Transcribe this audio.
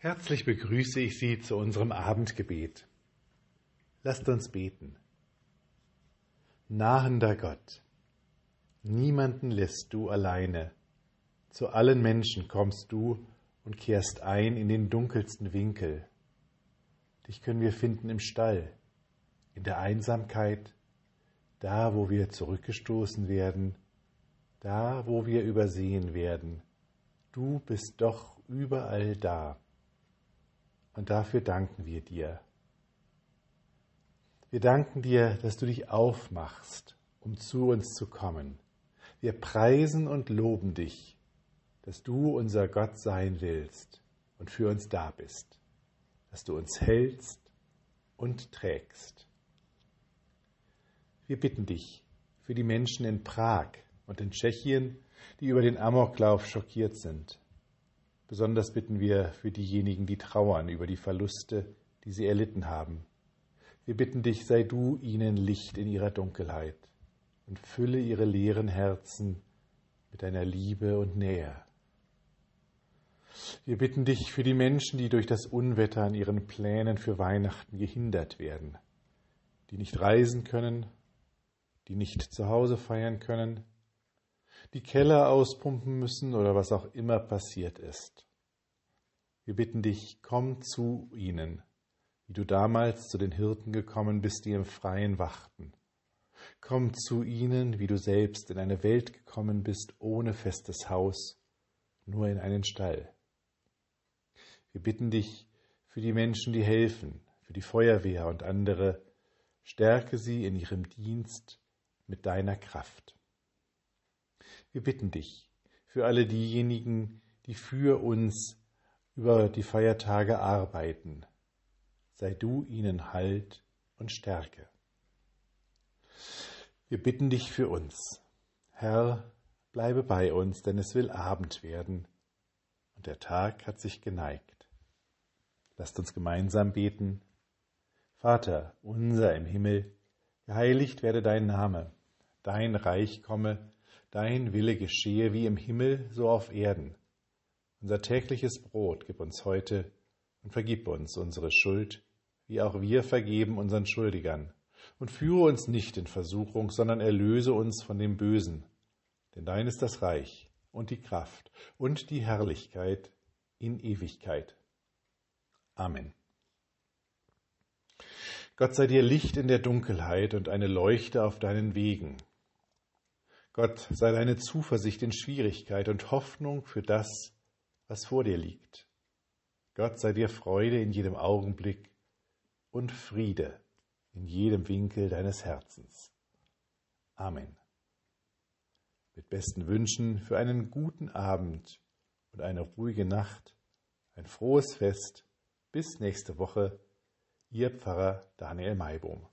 Herzlich begrüße ich Sie zu unserem Abendgebet. Lasst uns beten. Nahender Gott, niemanden lässt du alleine. Zu allen Menschen kommst du und kehrst ein in den dunkelsten Winkel. Dich können wir finden im Stall, in der Einsamkeit, da wo wir zurückgestoßen werden, da wo wir übersehen werden. Du bist doch überall da. Und dafür danken wir dir. Wir danken dir, dass du dich aufmachst, um zu uns zu kommen. Wir preisen und loben dich, dass du unser Gott sein willst und für uns da bist, dass du uns hältst und trägst. Wir bitten dich für die Menschen in Prag und in Tschechien, die über den Amoklauf schockiert sind. Besonders bitten wir für diejenigen, die trauern über die Verluste, die sie erlitten haben. Wir bitten dich, sei du ihnen Licht in ihrer Dunkelheit und fülle ihre leeren Herzen mit deiner Liebe und Nähe. Wir bitten dich für die Menschen, die durch das Unwetter an ihren Plänen für Weihnachten gehindert werden, die nicht reisen können, die nicht zu Hause feiern können, die Keller auspumpen müssen oder was auch immer passiert ist. Wir bitten dich, komm zu ihnen, wie du damals zu den Hirten gekommen bist, die im Freien wachten. Komm zu ihnen, wie du selbst in eine Welt gekommen bist, ohne festes Haus, nur in einen Stall. Wir bitten dich für die Menschen, die helfen, für die Feuerwehr und andere, stärke sie in ihrem Dienst mit deiner Kraft. Wir bitten dich für alle diejenigen, die für uns über die Feiertage arbeiten. Sei du ihnen Halt und Stärke. Wir bitten dich für uns. Herr, bleibe bei uns, denn es will Abend werden und der Tag hat sich geneigt. Lasst uns gemeinsam beten. Vater unser im Himmel, geheiligt werde dein Name, dein Reich komme, dein Wille geschehe wie im Himmel, so auf Erden. Unser tägliches Brot gib uns heute und vergib uns unsere Schuld, wie auch wir vergeben unseren Schuldigern. Und führe uns nicht in Versuchung, sondern erlöse uns von dem Bösen. Denn dein ist das Reich und die Kraft und die Herrlichkeit in Ewigkeit. Amen. Gott sei dir Licht in der Dunkelheit und eine Leuchte auf deinen Wegen. Gott sei deine Zuversicht in Schwierigkeit und Hoffnung für das, was vor dir liegt. Gott sei dir Freude in jedem Augenblick und Friede in jedem Winkel deines Herzens. Amen. Mit besten Wünschen für einen guten Abend und eine ruhige Nacht, ein frohes Fest. Bis nächste Woche, Ihr Pfarrer Daniel Maibohm.